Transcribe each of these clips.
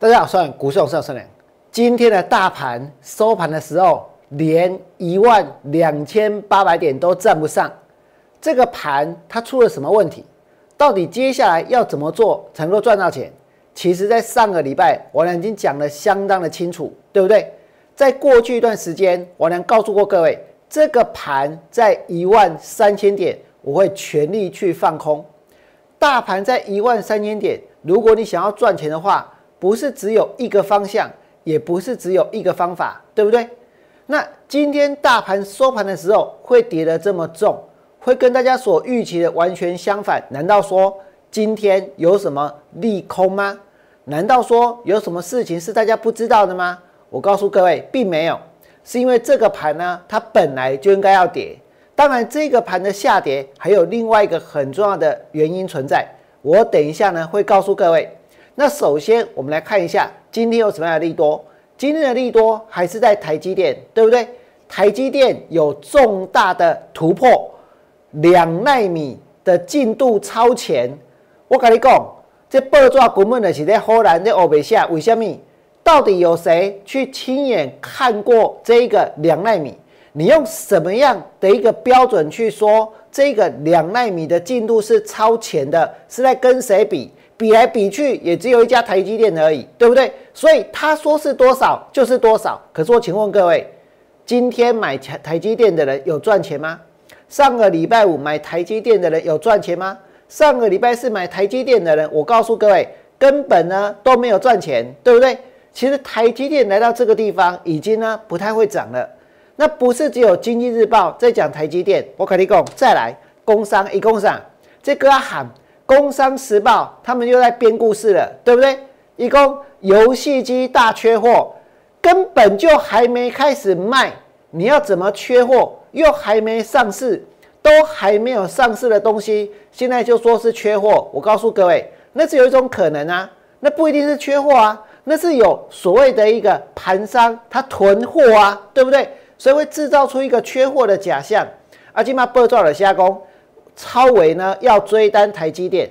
大家好，我是股市老师梁。今天的大盘收盘的时候，连一万两千八百点都站不上。这个盘它出了什么问题？到底接下来要怎么做才能够赚到钱？其实，在上个礼拜，我俩已经讲的相当的清楚，对不对？在过去一段时间，我俩告诉过各位，这个盘在一万三千点，我会全力去放空。大盘在一万三千点，如果你想要赚钱的话，不是只有一个方向，也不是只有一个方法，对不对？那今天大盘收盘的时候会跌得这么重，会跟大家所预期的完全相反？难道说今天有什么利空吗？难道说有什么事情是大家不知道的吗？我告诉各位，并没有，是因为这个盘呢，它本来就应该要跌。当然，这个盘的下跌还有另外一个很重要的原因存在，我等一下呢会告诉各位。那首先，我们来看一下今天有什么样的利多。今天的利多还是在台积电，对不对？台积电有重大的突破，两纳米的进度超前。我跟你讲，这报纸根本就是在荷兰在欧美下，为什么？到底有谁去亲眼看过这个两纳米？你用什么样的一个标准去说这个两纳米的进度是超前的？是在跟谁比？比来比去也只有一家台积电而已，对不对？所以他说是多少就是多少。可是我请问各位，今天买台台积电的人有赚钱吗？上个礼拜五买台积电的人有赚钱吗？上个礼拜四买台积电的人，我告诉各位，根本呢都没有赚钱，对不对？其实台积电来到这个地方已经呢不太会涨了。那不是只有经济日报在讲台积电，我肯定讲再来工商一工商，这个要喊。工商时报他们又在编故事了，对不对？一共游戏机大缺货，根本就还没开始卖，你要怎么缺货？又还没上市，都还没有上市的东西，现在就说是缺货。我告诉各位，那是有一种可能啊，那不一定是缺货啊，那是有所谓的一个盘商他囤货啊，对不对？所以会制造出一个缺货的假象。阿基玛报造了加工。超维呢要追单台积电，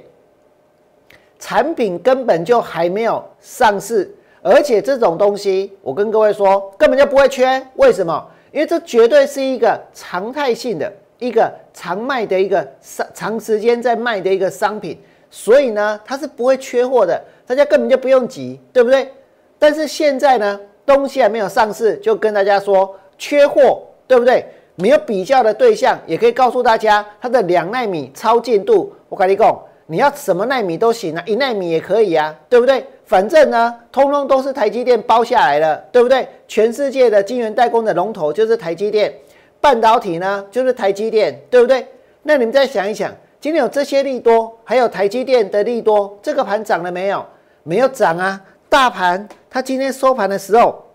产品根本就还没有上市，而且这种东西我跟各位说根本就不会缺，为什么？因为这绝对是一个常态性的一个常卖的一个商长时间在卖的一个商品，所以呢它是不会缺货的，大家根本就不用急，对不对？但是现在呢东西还没有上市，就跟大家说缺货，对不对？没有比较的对象，也可以告诉大家它的两纳米超进度。我跟你讲，你要什么纳米都行啊，一纳米也可以啊，对不对？反正呢，通通都是台积电包下来了，对不对？全世界的晶圆代工的龙头就是台积电，半导体呢就是台积电，对不对？那你们再想一想，今天有这些利多，还有台积电的利多，这个盘涨了没有？没有涨啊，大盘它今天收盘的时候。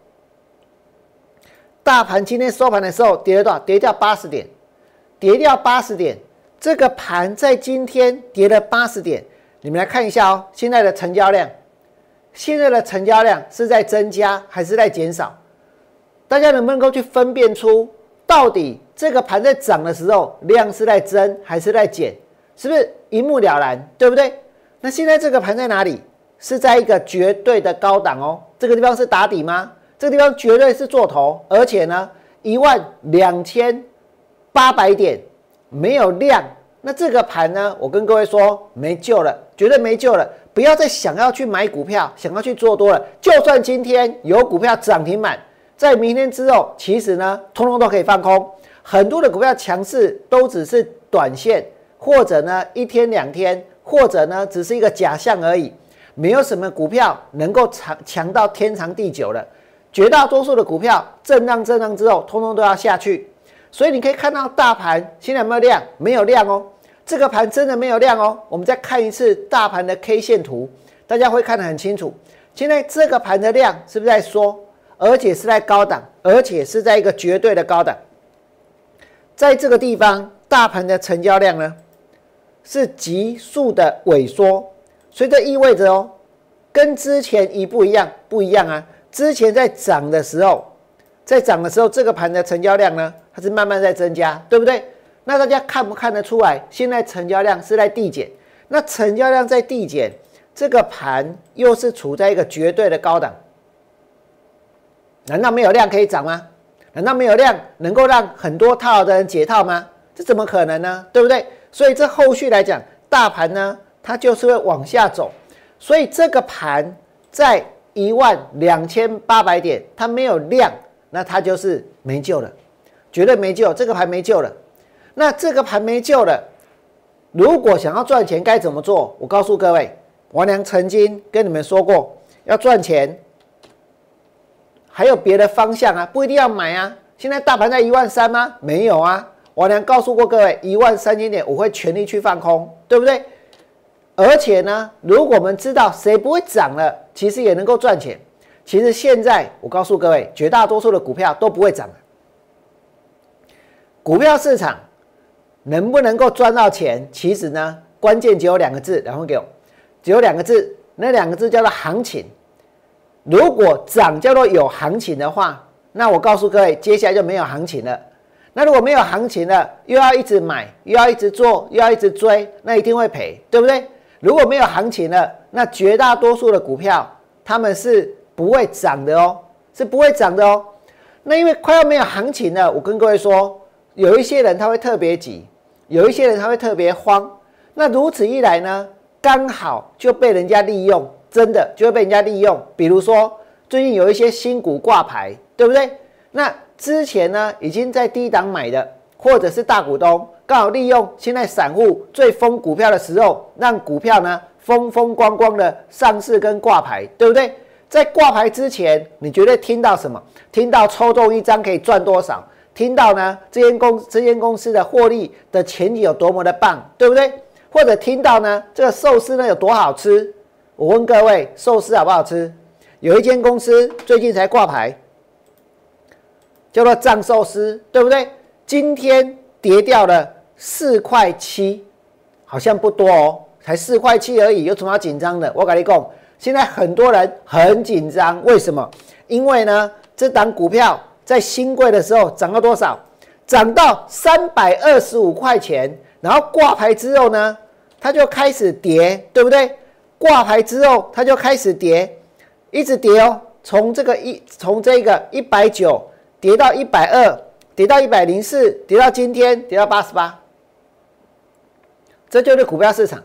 大盘今天收盘的时候跌了多少？跌掉八十点，跌掉八十点。这个盘在今天跌了八十点。你们来看一下哦，现在的成交量，现在的成交量是在增加还是在减少？大家能不能够去分辨出，到底这个盘在涨的时候量是在增还是在减？是不是一目了然？对不对？那现在这个盘在哪里？是在一个绝对的高档哦。这个地方是打底吗？这个地方绝对是做头，而且呢，一万两千八百点没有量，那这个盘呢，我跟各位说没救了，绝对没救了。不要再想要去买股票，想要去做多了。就算今天有股票涨停板，在明天之后，其实呢，通通都可以放空。很多的股票强势都只是短线，或者呢一天两天，或者呢只是一个假象而已。没有什么股票能够长强到天长地久了。绝大多数的股票震荡震荡之后，通通都要下去，所以你可以看到大盘现在有没有量？没有量哦，这个盘真的没有量哦。我们再看一次大盘的 K 线图，大家会看得很清楚。现在这个盘的量是不是在缩？而且是在高档，而且是在一个绝对的高档。在这个地方，大盘的成交量呢是急速的萎缩，所以这意味着哦，跟之前一不一样？不一样啊。之前在涨的时候，在涨的时候，这个盘的成交量呢，它是慢慢在增加，对不对？那大家看不看得出来？现在成交量是在递减，那成交量在递减，这个盘又是处在一个绝对的高档，难道没有量可以涨吗？难道没有量能够让很多套的人解套吗？这怎么可能呢？对不对？所以这后续来讲，大盘呢，它就是会往下走。所以这个盘在一万两千八百点，它没有量，那它就是没救了，绝对没救。这个盘没救了。那这个盘没救了，如果想要赚钱该怎么做？我告诉各位，王良曾经跟你们说过，要赚钱。还有别的方向啊，不一定要买啊。现在大盘在一万三吗？没有啊。王良告诉过各位，一万三千点我会全力去放空，对不对？而且呢，如果我们知道谁不会涨了，其实也能够赚钱。其实现在我告诉各位，绝大多数的股票都不会涨了。股票市场能不能够赚到钱？其实呢，关键只有两个字，然后给我，只有两个字，那两个字叫做行情。如果涨叫做有行情的话，那我告诉各位，接下来就没有行情了。那如果没有行情了，又要一直买，又要一直做，又要一直追，那一定会赔，对不对？如果没有行情了，那绝大多数的股票他们是不会涨的哦，是不会涨的哦。那因为快要没有行情了，我跟各位说，有一些人他会特别急，有一些人他会特别慌。那如此一来呢，刚好就被人家利用。真的就会被人家利用，比如说最近有一些新股挂牌，对不对？那之前呢已经在低档买的，或者是大股东刚好利用现在散户最疯股票的时候，让股票呢风风光光的上市跟挂牌，对不对？在挂牌之前，你绝对听到什么？听到抽中一张可以赚多少？听到呢这间公这间公司的获利的前景有多么的棒，对不对？或者听到呢这个寿司呢有多好吃？我问各位，寿司好不好吃？有一间公司最近才挂牌，叫做藏寿司，对不对？今天跌掉了四块七，好像不多哦，才四块七而已，有什么要紧张的？我跟你讲，现在很多人很紧张，为什么？因为呢，这档股票在新贵的时候涨到多少？涨到三百二十五块钱，然后挂牌之后呢，它就开始跌，对不对？挂牌之后，它就开始跌，一直跌哦。从这个一，从这个一百九跌到一百二，跌到一百零四，跌到今天跌到八十八。这就是股票市场。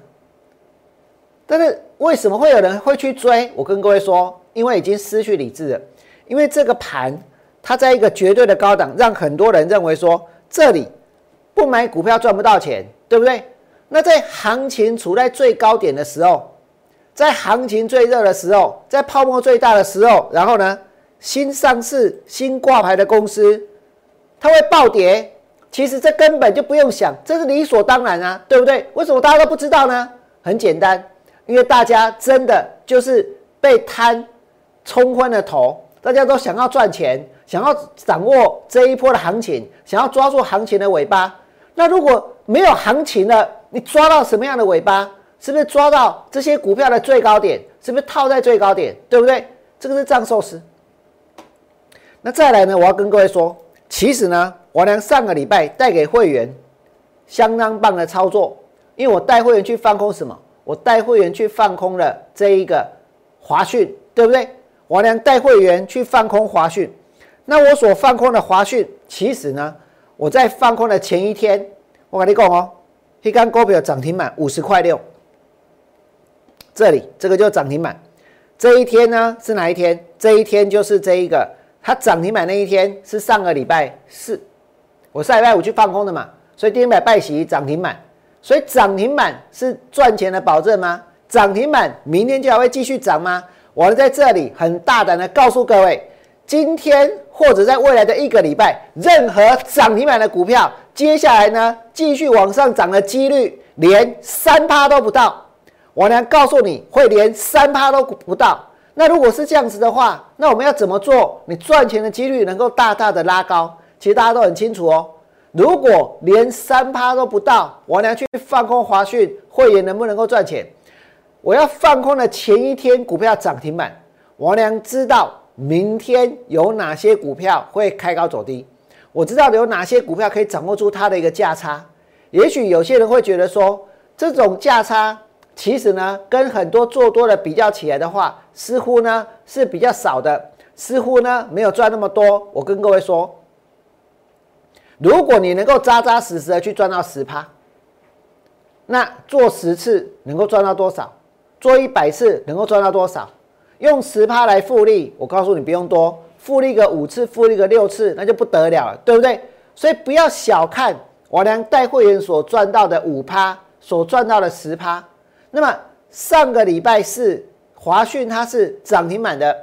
但是为什么会有人会去追？我跟各位说，因为已经失去理智了。因为这个盘它在一个绝对的高档，让很多人认为说这里不买股票赚不到钱，对不对？那在行情处在最高点的时候。在行情最热的时候，在泡沫最大的时候，然后呢，新上市、新挂牌的公司，它会暴跌。其实这根本就不用想，这是理所当然啊，对不对？为什么大家都不知道呢？很简单，因为大家真的就是被贪冲昏了头，大家都想要赚钱，想要掌握这一波的行情，想要抓住行情的尾巴。那如果没有行情了，你抓到什么样的尾巴？是不是抓到这些股票的最高点？是不是套在最高点？对不对？这个是藏寿司。那再来呢？我要跟各位说，其实呢，我良上个礼拜带给会员相当棒的操作，因为我带会员去放空什么？我带会员去放空了这一个华讯，对不对？我良带会员去放空华讯。那我所放空的华讯，其实呢，我在放空的前一天，我跟你讲哦，一根股票涨停板五十块六。这里这个就涨停板，这一天呢是哪一天？这一天就是这一个，它涨停板那一天是上个礼拜四，我上礼拜五去放空的嘛，所以第一百拜喜涨停板，所以涨停板是赚钱的保证吗？涨停板明天就还会继续涨吗？我在这里很大胆的告诉各位，今天或者在未来的一个礼拜，任何涨停板的股票，接下来呢继续往上涨的几率连三趴都不到。我娘告诉你会连三趴都不到，那如果是这样子的话，那我们要怎么做？你赚钱的几率能够大大的拉高。其实大家都很清楚哦。如果连三趴都不到，我娘去放空华讯会员能不能够赚钱？我要放空的前一天股票涨停板，我娘知道明天有哪些股票会开高走低，我知道有哪些股票可以掌握住它的一个价差。也许有些人会觉得说，这种价差。其实呢，跟很多做多的比较起来的话，似乎呢是比较少的，似乎呢没有赚那么多。我跟各位说，如果你能够扎扎实实的去赚到十趴，那做十次能够赚到多少？做一百次能够赚到多少？用十趴来复利，我告诉你不用多，复利个五次，复利个六次，那就不得了了，对不对？所以不要小看我俩带会员所赚到的五趴，所赚到的十趴。那么上个礼拜四华讯它是涨停板的，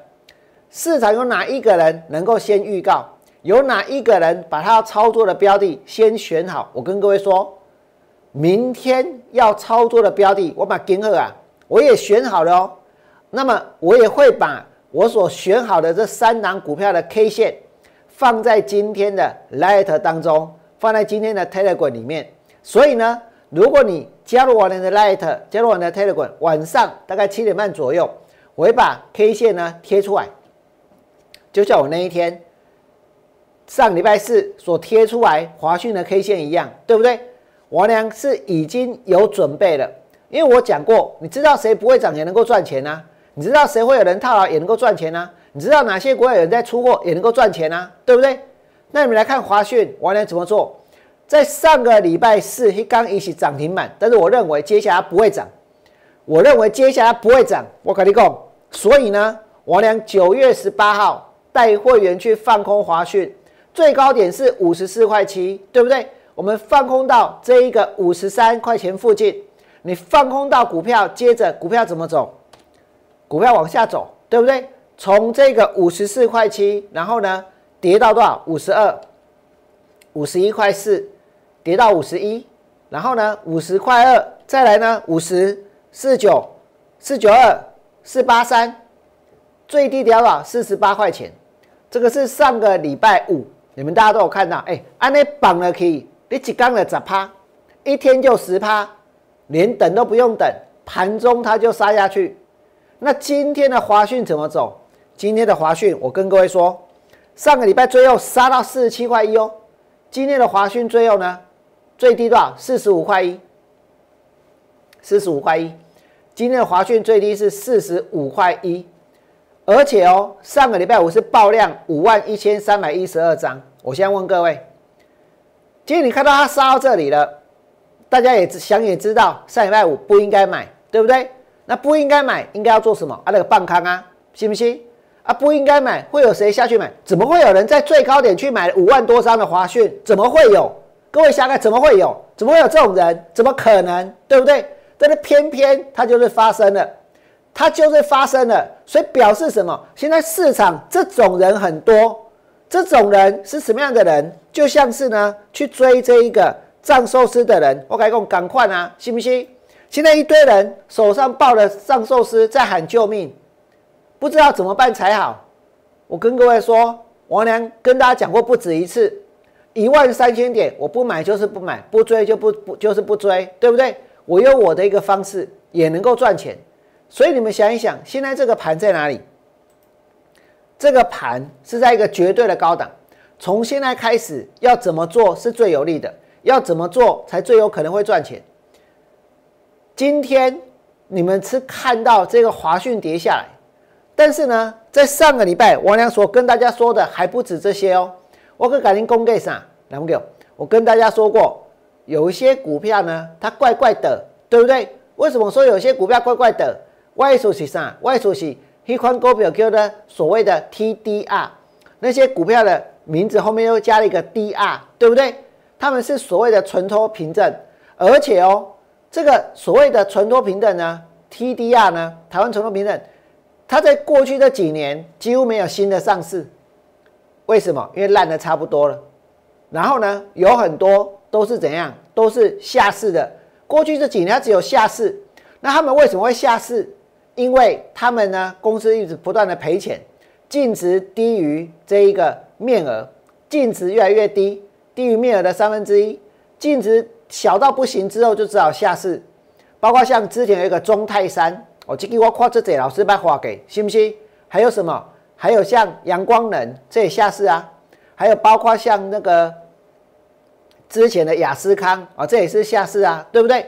市场有哪一个人能够先预告？有哪一个人把他要操作的标的先选好？我跟各位说，明天要操作的标的，我把金鹤啊，我也选好了哦。那么我也会把我所选好的这三档股票的 K 线放在今天的 Light 当中，放在今天的 Telegram 里面。所以呢，如果你加入我的 Light，加入我的 Telegram，晚上大概七点半左右，我会把 K 线呢贴出来，就像我那一天。上礼拜四所贴出来华讯的 K 线一样，对不对？王良是已经有准备了，因为我讲过，你知道谁不会涨也能够赚钱呢？你知道谁会有人套牢也能够赚钱呢？你知道哪些股有人在出货也能够赚钱呢？对不对？那你们来看华讯，王良怎么做？在上个礼拜四刚一起涨停板，但是我认为接下来不会涨，我认为接下来不会涨，我跟你讲，所以呢，王良九月十八号带会员去放空华讯。最高点是五十四块七，对不对？我们放空到这一个五十三块钱附近，你放空到股票，接着股票怎么走？股票往下走，对不对？从这个五十四块七，然后呢，跌到多少？五十二，五十一块四，跌到五十一，然后呢，五十块二，再来呢，五十四九，四九二，四八三，最低跌到？四十八块钱，这个是上个礼拜五。你们大家都有看到，哎，安内绑了可以，你几缸了十趴，一天就十趴，连等都不用等，盘中它就杀下去。那今天的华讯怎么走？今天的华讯，我跟各位说，上个礼拜最后杀到四十七块一哦，今天的华讯最后呢，最低多少？四十五块一，四十五块一，今天的华讯最低是四十五块一。而且哦，上个礼拜五是爆量五万一千三百一十二张。我先问各位，今天你看到它杀到这里了，大家也想也知道，上礼拜五不应该买，对不对？那不应该买，应该要做什么？啊，那个半康啊，信不信？啊，不应该买，会有谁下去买？怎么会有人在最高点去买五万多张的华讯？怎么会有？各位想想，怎么会有？怎么会有这种人？怎么可能？对不对？但是偏偏它就是发生了。它就是发生了，所以表示什么？现在市场这种人很多，这种人是什么样的人？就像是呢，去追这一个藏寿司的人。我跟你讲，赶快啊，信不信？现在一堆人手上抱了藏寿司，在喊救命，不知道怎么办才好。我跟各位说，王良跟大家讲过不止一次，一万三千点，我不买就是不买，不追就不不就是不追，对不对？我用我的一个方式，也能够赚钱。所以你们想一想，现在这个盘在哪里？这个盘是在一个绝对的高档。从现在开始要怎么做是最有利的？要怎么做才最有可能会赚钱？今天你们是看到这个华讯跌下来，但是呢，在上个礼拜王良所跟大家说的还不止这些哦。我可改天公给啥？来不给？我跟大家说过，有一些股票呢，它怪怪的，对不对？为什么说有些股票怪怪的？外属是啥？外属是一款股票叫的所谓的 TDR，那些股票的名字后面又加了一个 DR，对不对？他们是所谓的存托凭证，而且哦，这个所谓的存托凭证呢，TDR 呢，台湾存托凭证，它在过去这几年几乎没有新的上市，为什么？因为烂的差不多了。然后呢，有很多都是怎样？都是下市的。过去这几年只有下市，那他们为什么会下市？因为他们呢，公司一直不断的赔钱，净值低于这一个面额，净值越来越低，低于面额的三分之一，净值小到不行之后就只好下市。包括像之前有一个中泰山，我这给我夸这这老师把话给，信不信？还有什么？还有像阳光能这也下市啊，还有包括像那个之前的雅思康啊，这也是下市啊，对不对？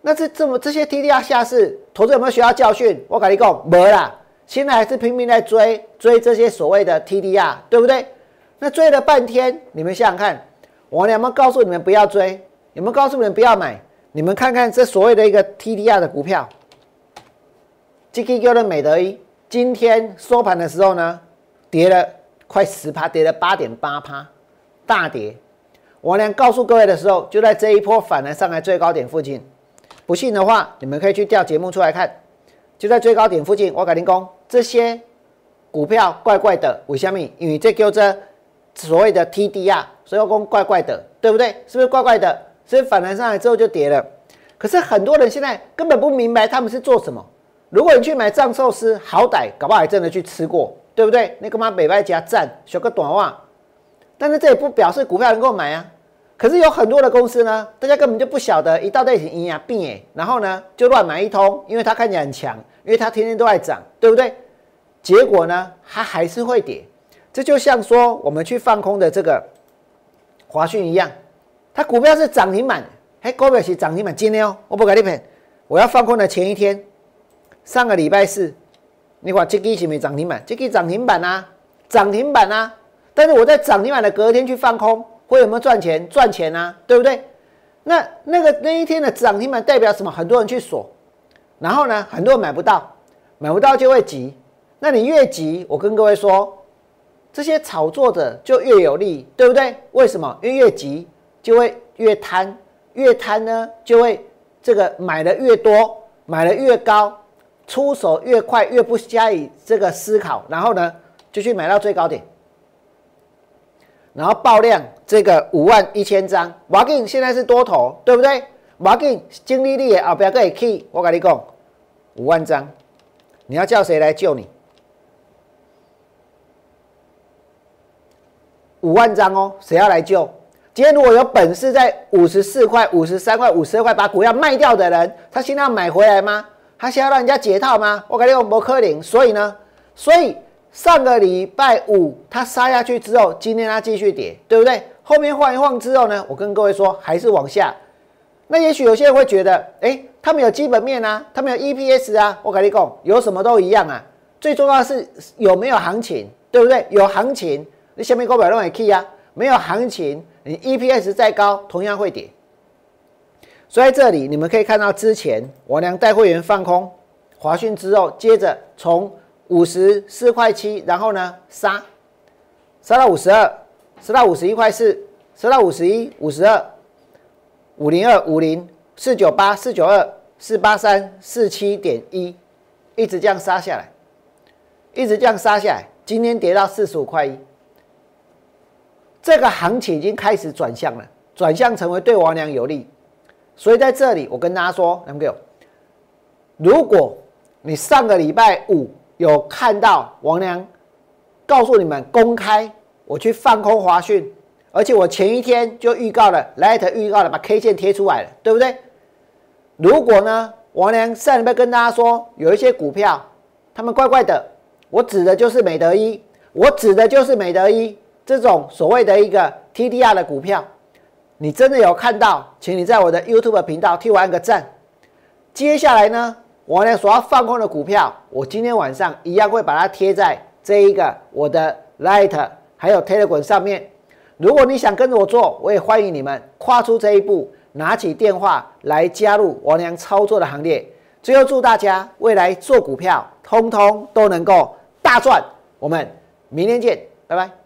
那这这么这些 TDR 下市，投资有没有学到教训？我跟你讲，没啦。现在还是拼命在追追这些所谓的 TDR，对不对？那追了半天，你们想想看，我有没有告诉你们不要追？有没有告诉你们不要买？你们看看这所谓的一个 TDR 的股票，GQ 的美德一，今天收盘的时候呢，跌了快十趴，跌了八点八趴，大跌。我俩告诉各位的时候，就在这一波反弹上来最高点附近。不信的话，你们可以去调节目出来看，就在最高点附近。我跟您讲，这些股票怪怪的，为什么？因为这叫做所谓的 TDR，所以我讲怪怪的，对不对？是不是怪怪的？所以反弹上来之后就跌了。可是很多人现在根本不明白他们是做什么。如果你去买藏寿司，好歹搞不好还真的去吃过，对不对？那干嘛北外加赞，学个短袜？但是这也不表示股票能够买啊。可是有很多的公司呢，大家根本就不晓得一到这里营养病哎，然后呢就乱买一通，因为它看起来很强，因为它天天都在涨，对不对？结果呢，它还是会跌。这就像说我们去放空的这个华讯一样，它股票是涨停板，嘿，股票是涨停板，今天哦，我不给你骗，我要放空的前一天，上个礼拜四，你看这个是没涨停板，这个涨停板啊，涨停板啊，但是我在涨停板的隔天去放空。会有没有赚钱？赚钱啊，对不对？那那个那一天的涨停板代表什么？很多人去锁，然后呢，很多人买不到，买不到就会急。那你越急，我跟各位说，这些炒作者就越有利，对不对？为什么？因为越急就会越贪，越贪呢就会这个买的越多，买的越高，出手越快，越不加以这个思考，然后呢就去买到最高点。然后爆量这个五万一千张，马进现在是多头，对不对？马进经历力也后边可以 key，我跟你讲，五万张，你要叫谁来救你？五万张哦，谁要来救？今天如果有本事在五十四块、五十三块、五十二块把股票卖掉的人，他现在要买回来吗？他想要让人家解套吗？我跟你讲，不可能。所以呢，所以。上个礼拜五它杀下去之后，今天它继续跌，对不对？后面晃一晃之后呢，我跟各位说还是往下。那也许有些人会觉得，哎，他们有基本面啊，他们有 EPS 啊，我跟你讲，有什么都一样啊。最重要的是有没有行情，对不对？有行情，你下面股票都会 key 啊。没有行情，你 EPS 再高，同样会跌。所以在这里你们可以看到，之前我娘带会员放空华讯之后，接着从。五十四块七，然后呢杀，杀到五十二，杀到五十一块四，杀到五十一，五十二，五零二，五零四九八，四九二，四八三，四七点一，一直这样杀下来，一直这样杀下来，今天跌到四十五块一，这个行情已经开始转向了，转向成为对王良有利，所以在这里我跟大家说，两个，如果你上个礼拜五。有看到王良告诉你们公开，我去放空华讯，而且我前一天就预告了，Light 预告了，把 K 线贴出来了，对不对？如果呢，王良上礼拜跟大家说有一些股票，他们怪怪的，我指的就是美德一，我指的就是美德一这种所谓的一个 TDR 的股票，你真的有看到，请你在我的 YouTube 频道替我按个赞。接下来呢？我呢所要放空的股票，我今天晚上一样会把它贴在这一个我的 Light 还有 Telegram 上面。如果你想跟着我做，我也欢迎你们跨出这一步，拿起电话来加入王良操作的行列。最后祝大家未来做股票，通通都能够大赚。我们明天见，拜拜。